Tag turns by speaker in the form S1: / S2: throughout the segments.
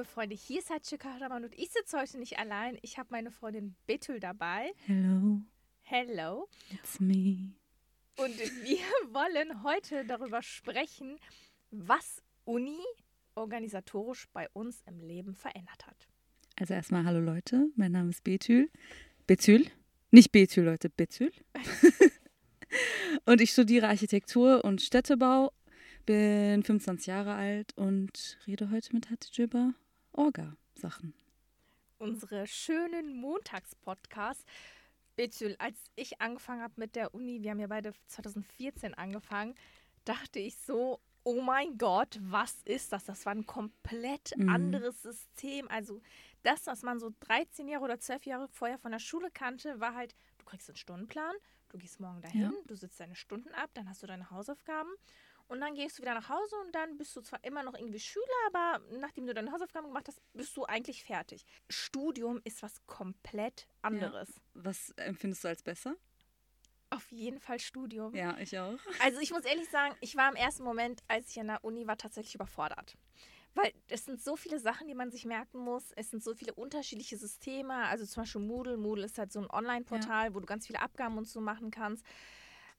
S1: liebe Freunde, hier ist Hatche Kahraman und ich sitze heute nicht allein. Ich habe meine Freundin Betül dabei.
S2: Hello,
S1: Hello.
S2: it's me.
S1: Und wir wollen heute darüber sprechen, was Uni organisatorisch bei uns im Leben verändert hat.
S2: Also erstmal hallo Leute, mein Name ist Betül. Betül? Nicht Betül, Leute, Betül. und ich studiere Architektur und Städtebau, bin 25 Jahre alt und rede heute mit Hatice über Orga-Sachen.
S1: Unsere schönen Montagspodcasts. Betül, als ich angefangen habe mit der Uni, wir haben ja beide 2014 angefangen, dachte ich so, oh mein Gott, was ist das? Das war ein komplett
S2: Mhm.
S1: anderes System. Also das, was man so 13 Jahre oder 12 Jahre vorher von der Schule kannte, war halt, du kriegst einen Stundenplan, du gehst morgen dahin,
S2: Ja.
S1: du sitzt deine Stunden ab, dann hast du deine Hausaufgaben und dann gehst du wieder nach Hause und dann bist du zwar immer noch irgendwie Schüler, aber nachdem du deine Hausaufgaben gemacht hast, bist du eigentlich fertig. Studium ist was komplett anderes.
S2: Was empfindest du als besser?
S1: Auf jeden Fall Studium.
S2: Ja, ich auch.
S1: Also ich muss ehrlich sagen, ich war im ersten Moment, als ich an der Uni war, tatsächlich überfordert. Weil es sind so viele Sachen, die man sich merken muss. Es sind so viele unterschiedliche Systeme. Also zum Beispiel Moodle. Moodle ist halt so ein Online-Portal, wo du ganz viele Abgaben und so machen kannst.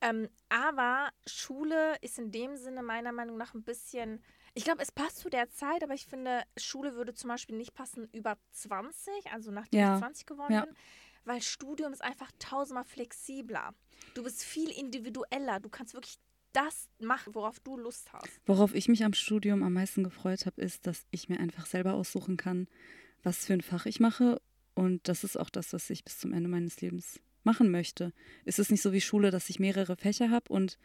S1: Ähm, aber Schule ist in dem Sinne meiner Meinung nach ein bisschen. Ich glaube, es passt zu der Zeit, aber ich finde, Schule würde zum Beispiel nicht passen über 20, also nachdem
S2: Ja.
S1: ich 20 geworden
S2: Ja.
S1: bin, weil Studium ist einfach tausendmal flexibler. Du bist viel individueller. Du kannst wirklich das machen, worauf du Lust hast.
S2: Worauf ich mich am Studium am meisten gefreut habe, ist, dass ich mir einfach selber aussuchen kann, was für ein Fach ich mache. Und das ist auch das, was ich bis zum Ende meines Lebens machen möchte. Es ist nicht so wie Schule, dass ich mehrere Fächer habe und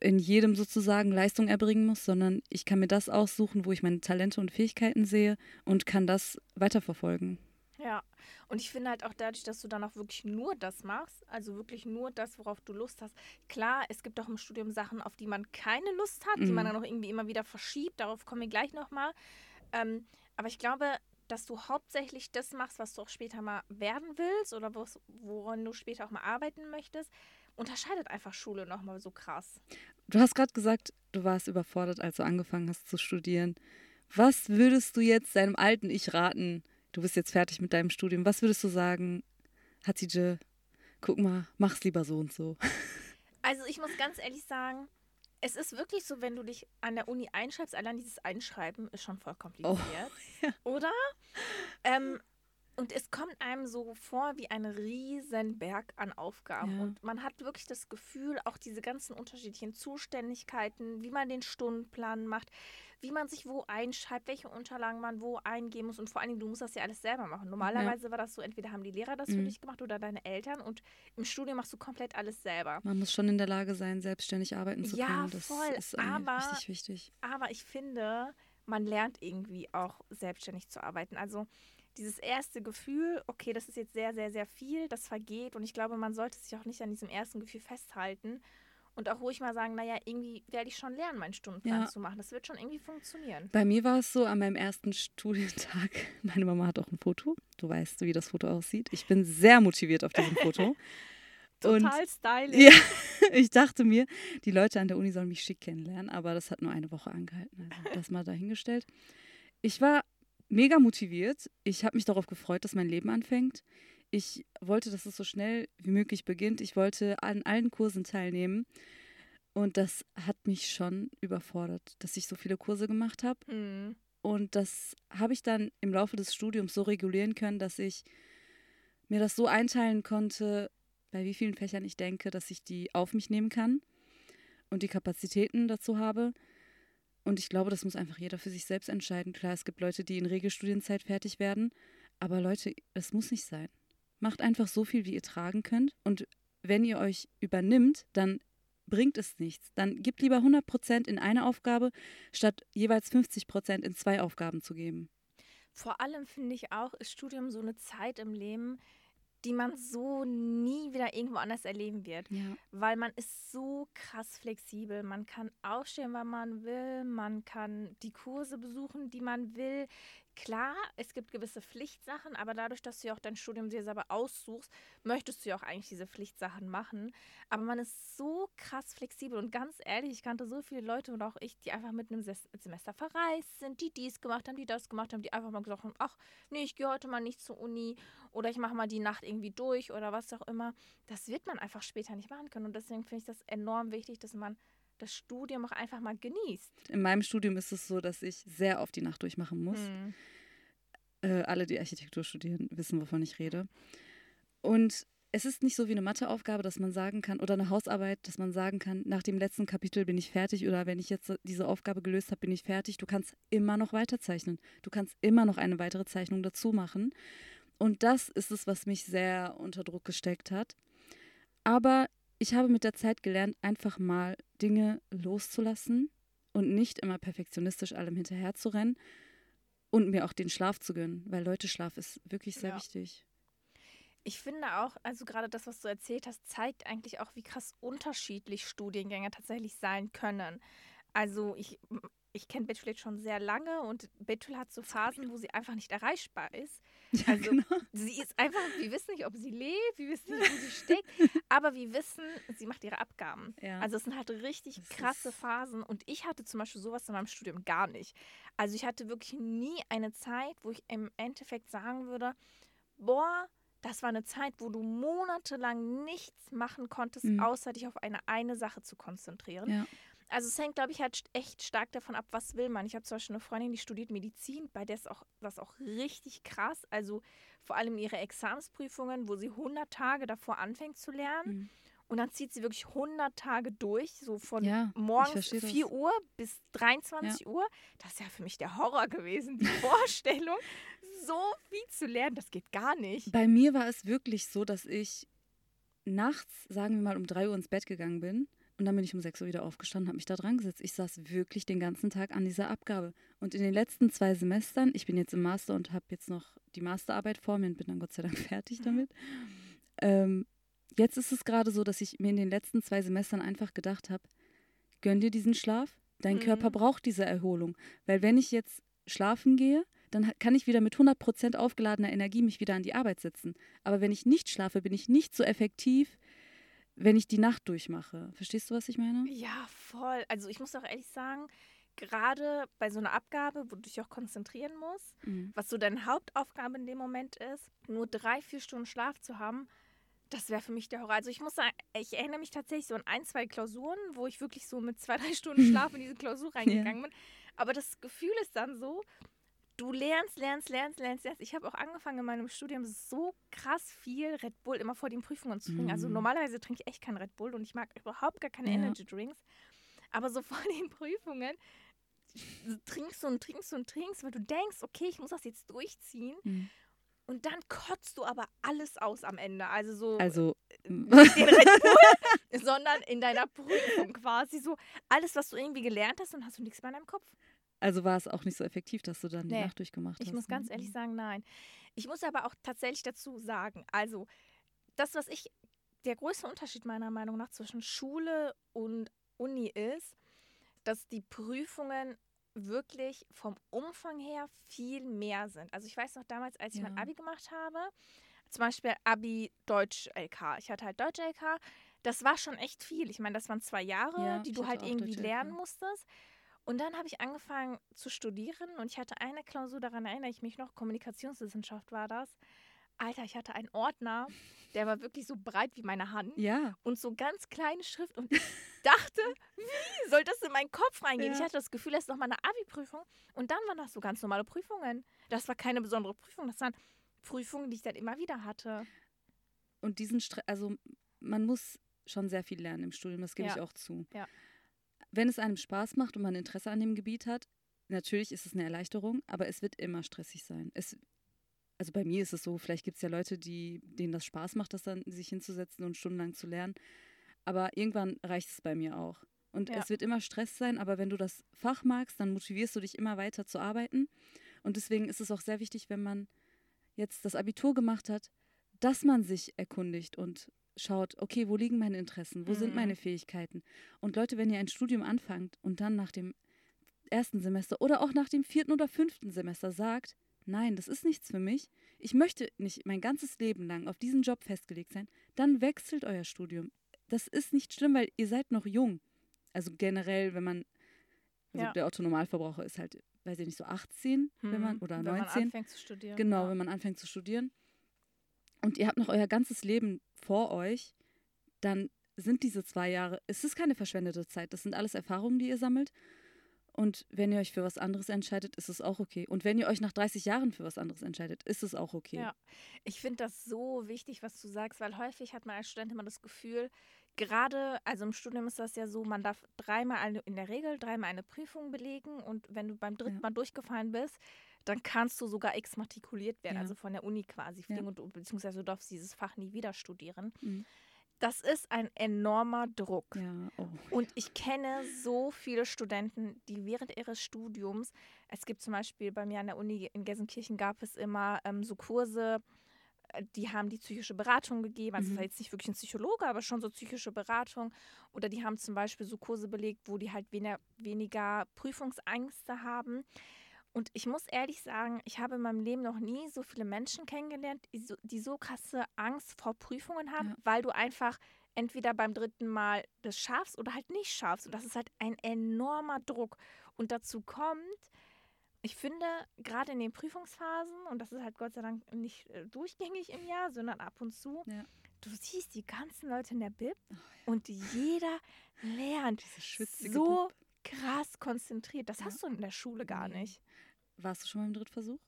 S2: in jedem sozusagen Leistung erbringen muss, sondern ich kann mir das aussuchen, wo ich meine Talente und Fähigkeiten sehe und kann das weiterverfolgen.
S1: Ja, und ich finde halt auch dadurch, dass du dann auch wirklich nur das machst, also wirklich nur das, worauf du Lust hast. Klar, es gibt auch im Studium Sachen, auf die man keine Lust hat, die
S2: Mhm.
S1: man dann auch irgendwie immer wieder verschiebt. Darauf kommen wir gleich nochmal. Ähm, aber ich glaube, dass du hauptsächlich das machst, was du auch später mal werden willst oder woran du später auch mal arbeiten möchtest, unterscheidet einfach Schule nochmal so krass.
S2: Du hast gerade gesagt, du warst überfordert, als du angefangen hast zu studieren. Was würdest du jetzt deinem alten Ich raten? Du bist jetzt fertig mit deinem Studium. Was würdest du sagen, Hatice, guck mal, mach's lieber so und so.
S1: Also ich muss ganz ehrlich sagen, es ist wirklich so, wenn du dich an der Uni einschreibst, allein dieses Einschreiben ist schon voll kompliziert.
S2: ja.
S1: Oder? Ähm, und es kommt einem so vor wie ein riesen Berg an Aufgaben.
S2: Ja.
S1: Und man hat wirklich das Gefühl, auch diese ganzen unterschiedlichen Zuständigkeiten, wie man den Stundenplan macht, wie man sich wo einschreibt, welche Unterlagen man wo eingeben muss. Und vor allen Dingen, du musst das ja alles selber machen. Normalerweise war das so, entweder haben die Lehrer das für
S2: Mhm.
S1: dich gemacht oder deine Eltern. Und im Studium machst du komplett alles selber.
S2: Man muss schon in der Lage sein, selbstständig arbeiten zu
S1: Ja,
S2: können. Das
S1: voll,
S2: ist eigentlich
S1: aber-
S2: richtig wichtig.
S1: Aber ich finde, man lernt irgendwie auch selbstständig zu arbeiten. Also dieses erste Gefühl, okay, das ist jetzt sehr, sehr, sehr viel, das vergeht. Und ich glaube, man sollte sich auch nicht an diesem ersten Gefühl festhalten. Und auch ruhig mal sagen, naja, irgendwie werde ich schon lernen, meinen Stundenplan
S2: Ja.
S1: zu machen. Das wird schon irgendwie funktionieren.
S2: Bei mir war es so, an meinem ersten Studientag, meine Mama hat auch ein Foto. Du weißt, wie das Foto aussieht. Ich bin sehr motiviert auf diesem Foto. Und
S1: Total stylisch.
S2: Ja, ich dachte mir, die Leute an der Uni sollen mich schick kennenlernen, aber das hat nur eine Woche angehalten. Also das mal dahingestellt. Ich war mega motiviert. Ich habe mich darauf gefreut, dass mein Leben anfängt. Ich wollte, dass es so schnell wie möglich beginnt. Ich wollte an allen Kursen teilnehmen. Und das hat mich schon überfordert, dass ich so viele Kurse gemacht habe.
S1: Hm.
S2: Und das habe ich dann im Laufe des Studiums so regulieren können, dass ich mir das so einteilen konnte, bei wie vielen Fächern ich denke, dass ich die auf mich nehmen kann und die Kapazitäten dazu habe. Und ich glaube, das muss einfach jeder für sich selbst entscheiden. Klar, es gibt Leute, die in Regelstudienzeit fertig werden, aber Leute, das muss nicht sein. Macht einfach so viel, wie ihr tragen könnt. Und wenn ihr euch übernimmt, dann bringt es nichts. Dann gebt lieber 100% in eine Aufgabe, statt jeweils 50% in zwei Aufgaben zu geben.
S1: Vor allem finde ich auch, ist Studium so eine Zeit im Leben, die man so nie wieder irgendwo anders erleben wird.
S2: Ja.
S1: weil man ist so krass flexibel. Man kann aufstehen, wann man will, man kann die Kurse besuchen, die man will. Klar, es gibt gewisse Pflichtsachen, aber dadurch, dass du ja auch dein Studium dir selber aussuchst, möchtest du ja auch eigentlich diese Pflichtsachen machen. Aber man ist so krass flexibel und ganz ehrlich, ich kannte so viele Leute und auch ich, die einfach mit einem Semester verreist sind, die dies gemacht haben, die das gemacht haben, die einfach mal gesagt haben, ach, nee, ich gehe heute mal nicht zur Uni oder ich mache mal die Nacht irgendwie durch oder was auch immer. Das wird man einfach später nicht machen können und deswegen finde ich das enorm wichtig, dass man das Studium auch einfach mal genießt.
S2: In meinem Studium ist es so, dass ich sehr oft die Nacht durchmachen muss.
S1: Hm.
S2: Äh, alle, die Architektur studieren, wissen, wovon ich rede. Und es ist nicht so wie eine Matheaufgabe, dass man sagen kann, oder eine Hausarbeit, dass man sagen kann, nach dem letzten Kapitel bin ich fertig oder wenn ich jetzt diese Aufgabe gelöst habe, bin ich fertig. Du kannst immer noch weiterzeichnen. Du kannst immer noch eine weitere Zeichnung dazu machen. Und das ist es, was mich sehr unter Druck gesteckt hat. Aber ich habe mit der Zeit gelernt, einfach mal Dinge loszulassen und nicht immer perfektionistisch allem hinterher zu rennen und mir auch den Schlaf zu gönnen, weil Leute, Schlaf ist wirklich sehr
S1: Ja.
S2: wichtig.
S1: Ich finde auch, also gerade das, was du erzählt hast, zeigt eigentlich auch, wie krass unterschiedlich Studiengänge tatsächlich sein können. Also ich, ich kenne Betül jetzt schon sehr lange und Betül hat so Phasen, wo sie einfach nicht erreichbar ist.
S2: Ja,
S1: Also
S2: genau.
S1: sie ist einfach, wir wissen nicht, ob sie lebt, wir wissen nicht, wo sie steckt, aber wir wissen, sie macht ihre Abgaben.
S2: Ja.
S1: Also es sind halt richtig
S2: Das
S1: krasse Phasen und ich hatte zum Beispiel sowas in meinem Studium gar nicht. Also ich hatte wirklich nie eine Zeit, wo ich im Endeffekt sagen würde, boah, das war eine Zeit, wo du monatelang nichts machen konntest,
S2: Mhm.
S1: außer dich auf eine eine Sache zu konzentrieren.
S2: Ja.
S1: Also es hängt, glaube ich, halt echt stark davon ab, was will man. Ich habe zum Beispiel eine Freundin, die studiert Medizin, bei der ist auch das auch richtig krass. Also vor allem ihre Examsprüfungen, wo sie 100 Tage davor anfängt zu lernen.
S2: Mhm.
S1: Und dann zieht sie wirklich 100 Tage durch, so von
S2: Ja,
S1: morgens
S2: verstehe das.
S1: 4 Uhr bis 23 Uhr. Das ist ja für mich der Horror gewesen, die Vorstellung, so viel zu lernen. Das geht gar nicht.
S2: Bei mir war es wirklich so, dass ich nachts, sagen wir mal, um 3 Uhr ins Bett gegangen bin. Und dann bin ich um 6 Uhr wieder aufgestanden, habe mich da dran gesetzt. Ich saß wirklich den ganzen Tag an dieser Abgabe. Und in den letzten zwei Semestern, ich bin jetzt im Master und habe jetzt noch die Masterarbeit vor mir und bin dann Gott sei Dank fertig damit. Ähm, jetzt ist es gerade so, dass ich mir in den letzten zwei Semestern einfach gedacht habe, gönn dir diesen Schlaf. Dein
S1: Mhm.
S2: Körper braucht diese Erholung. Weil wenn ich jetzt schlafen gehe, dann kann ich wieder mit 100% aufgeladener Energie mich wieder an die Arbeit setzen. Aber wenn ich nicht schlafe, bin ich nicht so effektiv, wenn ich die Nacht durchmache. Verstehst du, was ich meine?
S1: Ja, voll. Also ich muss auch ehrlich sagen, gerade bei so einer Abgabe, wo du dich auch konzentrieren musst,
S2: Mhm.
S1: was so deine Hauptaufgabe in dem Moment ist, nur drei, vier Stunden Schlaf zu haben, das wäre für mich der Horror. Also ich muss sagen, ich erinnere mich tatsächlich so an ein, zwei Klausuren, wo ich wirklich so mit zwei, drei Stunden Schlaf in diese Klausur reingegangen bin. Aber das Gefühl ist dann so, du lernst, lernst, lernst, lernst, lernst. Ich habe auch angefangen in meinem Studium so krass viel Red Bull immer vor den Prüfungen zu trinken. Also
S2: Mhm.
S1: normalerweise trinke ich echt kein Red Bull und ich mag überhaupt gar keine
S2: Ja.
S1: Energy Drinks. Aber so vor den Prüfungen trinkst du und trinkst und trinkst, weil du denkst, okay, ich muss das jetzt durchziehen.
S2: Mhm.
S1: Und dann kotzt du aber alles aus am Ende. Also so
S2: Also,
S1: nicht den Red Bull, sondern in deiner Prüfung quasi so alles, was du irgendwie gelernt hast und hast du nichts mehr in deinem Kopf.
S2: Also war es auch nicht so effektiv, dass du dann die
S1: Nee,
S2: Nacht durchgemacht hast.
S1: Ich muss
S2: ne?
S1: ganz ehrlich sagen, nein. Ich muss aber auch tatsächlich dazu sagen, also das, was ich, der größte Unterschied meiner Meinung nach zwischen Schule und Uni ist, dass die Prüfungen wirklich vom Umfang her viel mehr sind. Also ich weiß noch damals, als ich mein
S2: Ja.
S1: Abi gemacht habe, zum Beispiel Abi Deutsch LK. Ich hatte halt Deutsch LK. Das war schon echt viel. Ich meine, das waren zwei Jahre,
S2: Ja,
S1: die du halt irgendwie lernen musstest. Und dann habe ich angefangen zu studieren und ich hatte eine Klausur, daran erinnere ich mich noch, Kommunikationswissenschaft war das. Alter, ich hatte einen Ordner, der war wirklich so breit wie meine Hand
S2: Ja,
S1: und so ganz kleine Schrift und ich dachte, wie soll das in meinen Kopf reingehen? Ich
S2: Ja.
S1: hatte das Gefühl, das ist noch mal eine Abi-Prüfung und dann waren das so ganz normale Prüfungen. Das war keine besondere Prüfung, das waren Prüfungen, die ich dann immer wieder hatte.
S2: und diesen Stress, also man muss schon sehr viel lernen im Studium, das gebe ich
S1: Ja.
S2: auch zu.
S1: Ja.
S2: Wenn es einem Spaß macht und man Interesse an dem Gebiet hat, natürlich ist es eine Erleichterung, aber es wird immer stressig sein. Es, also bei mir ist es so, vielleicht gibt es ja Leute, die, denen das Spaß macht, das dann sich hinzusetzen und stundenlang zu lernen. Aber irgendwann reicht es bei mir auch. Und
S1: Ja.
S2: es wird immer Stress sein, aber wenn du das Fach magst, dann motivierst du dich immer weiter zu arbeiten. Und deswegen ist es auch sehr wichtig, wenn man jetzt das Abitur gemacht hat, dass man sich erkundigt und schaut, okay, wo liegen meine Interessen, wo sind
S1: Mhm.
S2: meine Fähigkeiten. Und Leute, wenn ihr ein Studium anfangt und dann nach dem ersten Semester oder auch nach dem vierten oder fünften Semester sagt, nein, das ist nichts für mich. Ich möchte nicht mein ganzes Leben lang auf diesen Job festgelegt sein. Dann wechselt euer Studium. Das ist nicht schlimm, weil ihr seid noch jung. Also generell, wenn man, also
S1: Ja.
S2: der Otto Normalverbraucher ist halt, weiß ich nicht, so 18, wenn man,
S1: Hm,
S2: oder
S1: wenn
S2: 19.
S1: man anfängt zu studieren.
S2: Genau,
S1: ja.
S2: wenn man anfängt zu studieren und ihr habt noch euer ganzes Leben vor euch, dann sind diese zwei Jahre, es ist keine verschwendete Zeit. Das sind alles Erfahrungen, die ihr sammelt. Und wenn ihr euch für was anderes entscheidet, ist es auch okay. Und wenn ihr euch nach 30 Jahren für was anderes entscheidet, ist es auch okay.
S1: Ja. Ich finde das so wichtig, was du sagst, weil häufig hat man als Student immer das Gefühl, gerade, also im Studium ist das ja so, man darf dreimal eine, in der Regel dreimal eine Prüfung belegen und wenn du beim dritten
S2: Ja.
S1: Mal durchgefallen bist, dann kannst du sogar exmatrikuliert werden,
S2: Ja.
S1: also von der Uni quasi fliegen und du, beziehungsweise du darfst dieses Fach nie wieder studieren.
S2: Mhm.
S1: Das ist ein enormer Druck.
S2: Ja, oh.
S1: Und ich kenne so viele Studenten, die während ihres Studiums, es gibt zum Beispiel bei mir an der Uni in Gelsenkirchen gab es immer ähm, so Kurse, äh, die haben die psychische Beratung gegeben. Also
S2: Mhm.
S1: war jetzt nicht wirklich ein Psychologe, aber schon so psychische Beratung. Oder die haben zum Beispiel so Kurse belegt, wo die halt weniger, weniger Prüfungsängste haben. Und ich muss ehrlich sagen, ich habe in meinem Leben noch nie so viele Menschen kennengelernt, die so, die so krasse Angst vor Prüfungen haben,
S2: Ja.
S1: weil du einfach entweder beim dritten Mal das schaffst oder halt nicht schaffst. Und das ist halt ein enormer Druck. Und dazu kommt, ich finde, gerade in den Prüfungsphasen, und das ist halt Gott sei Dank nicht äh, durchgängig im Jahr, sondern ab und zu,
S2: Ja.
S1: du siehst die ganzen Leute in der Bib und jeder lernt
S2: Diese
S1: so
S2: Bub.
S1: krass konzentriert. Das
S2: Ja.
S1: hast du in der Schule gar nicht.
S2: Warst du schon mal im Drittversuch?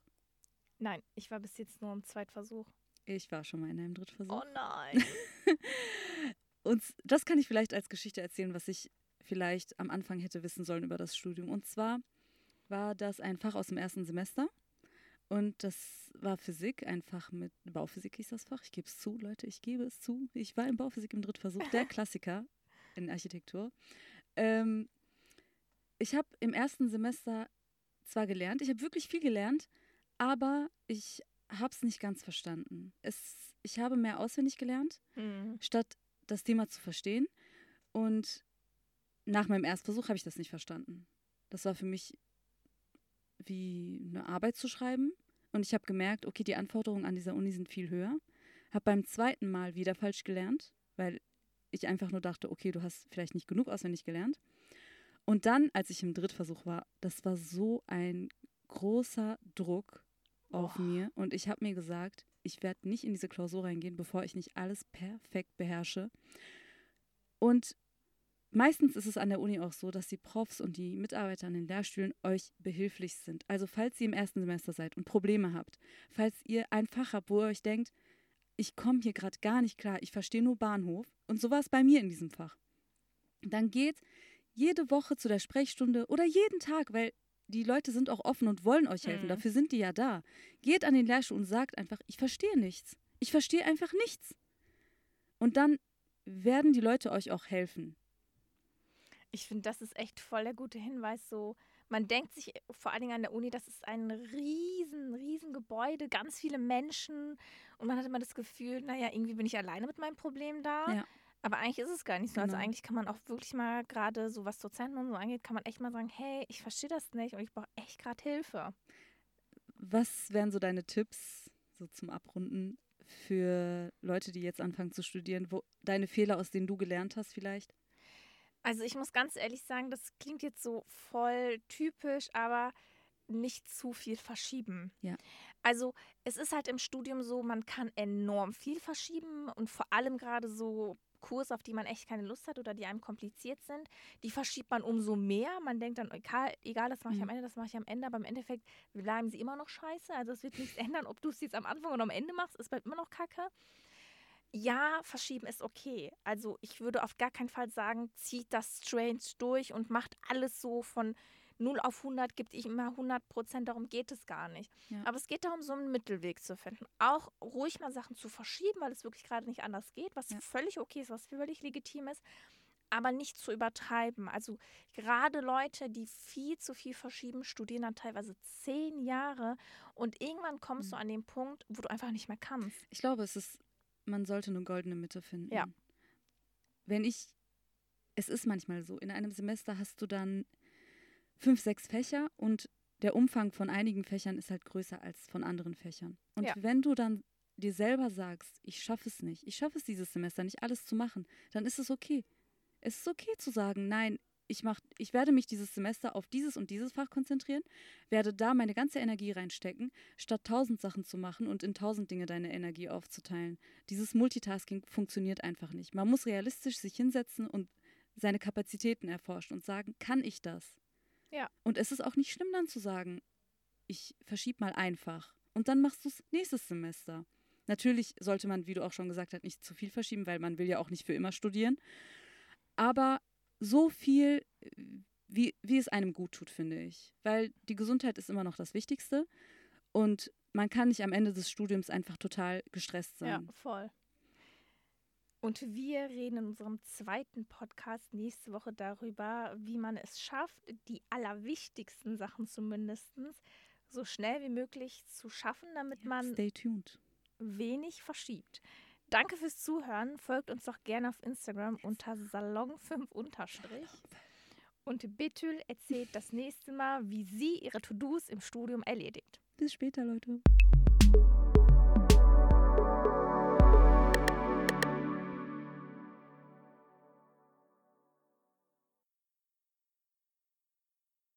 S1: Nein, ich war bis jetzt nur im Zweitversuch.
S2: Ich war schon mal in einem Drittversuch.
S1: Oh nein.
S2: Und das kann ich vielleicht als Geschichte erzählen, was ich vielleicht am Anfang hätte wissen sollen über das Studium. Und zwar war das ein Fach aus dem ersten Semester. Und das war Physik, ein Fach mit Bauphysik hieß das Fach. Ich gebe es zu, Leute, ich gebe es zu. Ich war in Bauphysik im Drittversuch, der Klassiker in Architektur. Ähm, ich habe im ersten Semester zwar gelernt, ich habe wirklich viel gelernt, aber ich habe es nicht ganz verstanden. Es, ich habe mehr auswendig gelernt
S1: Hm.
S2: statt das Thema zu verstehen. Und nach meinem Erstversuch habe ich das nicht verstanden. Das war für mich wie eine Arbeit zu schreiben. Und ich habe gemerkt, okay, die Anforderungen an dieser Uni sind viel höher. Habe beim zweiten Mal wieder falsch gelernt, weil ich einfach nur dachte, okay, du hast vielleicht nicht genug auswendig gelernt. Und dann, als ich im Drittversuch war, das war so ein großer Druck auf
S1: Boah.
S2: mir. Und ich habe mir gesagt, ich werde nicht in diese Klausur reingehen, bevor ich nicht alles perfekt beherrsche. Und meistens ist es an der Uni auch so, dass die Profs und die Mitarbeiter an den Lehrstühlen euch behilflich sind. Also falls ihr im ersten Semester seid und Probleme habt, falls ihr ein Fach habt, wo ihr euch denkt, ich komme hier gerade gar nicht klar, ich verstehe nur Bahnhof. Und so war es bei mir in diesem Fach. Dann geht jede Woche zu der Sprechstunde oder jeden Tag, weil die Leute sind auch offen und wollen euch helfen.
S1: Mhm.
S2: Dafür sind die ja da. Geht an den Lehrstuhl und sagt einfach, ich verstehe nichts. Ich verstehe einfach nichts. Und dann werden die Leute euch auch helfen.
S1: Ich finde, das ist echt voll der gute Hinweis. So, man denkt sich vor allen Dingen an der Uni, das ist ein riesen, riesen Gebäude, ganz viele Menschen und man hat immer das Gefühl, naja, irgendwie bin ich alleine mit meinem Problem da.
S2: Ja.
S1: Aber eigentlich ist es gar nicht so. Also
S2: Genau.
S1: eigentlich kann man auch wirklich mal gerade so was Dozenten und so angeht, kann man echt mal sagen, hey, ich verstehe das nicht und ich brauche echt gerade Hilfe.
S2: Was wären so deine Tipps, so zum Abrunden, für Leute, die jetzt anfangen zu studieren? Wo, deine Fehler, aus denen du gelernt hast vielleicht?
S1: Also ich muss ganz ehrlich sagen, das klingt jetzt so voll typisch, aber nicht zu viel verschieben.
S2: Ja.
S1: Also es ist halt im Studium so, man kann enorm viel verschieben und vor allem gerade so Kurse, auf die man echt keine Lust hat oder die einem kompliziert sind, die verschiebt man umso mehr. Man denkt dann, egal, egal das mache ich am
S2: Mhm.
S1: Ende, das mache ich am Ende, aber im Endeffekt bleiben sie immer noch scheiße. Also es wird nichts ändern, ob du es jetzt am Anfang oder am Ende machst, es bleibt immer noch kacke. Ja, verschieben ist okay. Also ich würde auf gar keinen Fall sagen, zieht das strange durch und macht alles so von 0 auf 100, gibt ich immer 100 Prozent. Darum geht es gar nicht.
S2: Ja.
S1: Aber es geht darum, so einen Mittelweg zu finden. Auch ruhig mal Sachen zu verschieben, weil es wirklich gerade nicht anders geht, was
S2: Ja.
S1: völlig okay ist, was völlig legitim ist. Aber nicht zu übertreiben. Also gerade Leute, die viel zu viel verschieben, studieren dann teilweise zehn Jahre und irgendwann kommst
S2: Mhm.
S1: du an den Punkt, wo du einfach nicht mehr kannst.
S2: Ich glaube, es ist, man sollte eine goldene Mitte finden.
S1: Ja.
S2: Wenn ich, es ist manchmal so, in einem Semester hast du dann fünf, sechs Fächer und der Umfang von einigen Fächern ist halt größer als von anderen Fächern. Und
S1: Ja.
S2: wenn du dann dir selber sagst, ich schaffe es nicht, ich schaffe es dieses Semester nicht alles zu machen, dann ist es okay. Es ist okay zu sagen, nein, ich, mach, ich werde mich dieses Semester auf dieses und dieses Fach konzentrieren, werde da meine ganze Energie reinstecken, statt tausend Sachen zu machen und in tausend Dinge deine Energie aufzuteilen. Dieses Multitasking funktioniert einfach nicht. Man muss realistisch sich hinsetzen und seine Kapazitäten erforschen und sagen, kann ich das?
S1: Ja.
S2: Und es ist auch nicht schlimm dann zu sagen, ich verschiebe mal einfach und dann machst du es nächstes Semester. Natürlich sollte man, wie du auch schon gesagt hast, nicht zu viel verschieben, weil man will ja auch nicht für immer studieren. Aber so viel, wie, wie es einem gut tut, finde ich. Weil die Gesundheit ist immer noch das Wichtigste und man kann nicht am Ende des Studiums einfach total gestresst
S1: Ja,
S2: sein.
S1: voll. Und wir reden in unserem zweiten Podcast nächste Woche darüber, wie man es schafft, die allerwichtigsten Sachen zumindest so schnell wie möglich zu schaffen, damit man
S2: Stay tuned.
S1: wenig verschiebt. Danke fürs Zuhören. Folgt uns doch gerne auf Instagram unter Salon5 unterstrich. Und Betül erzählt das nächste Mal, wie sie ihre To-Dos im Studium erledigt.
S2: Bis später, Leute.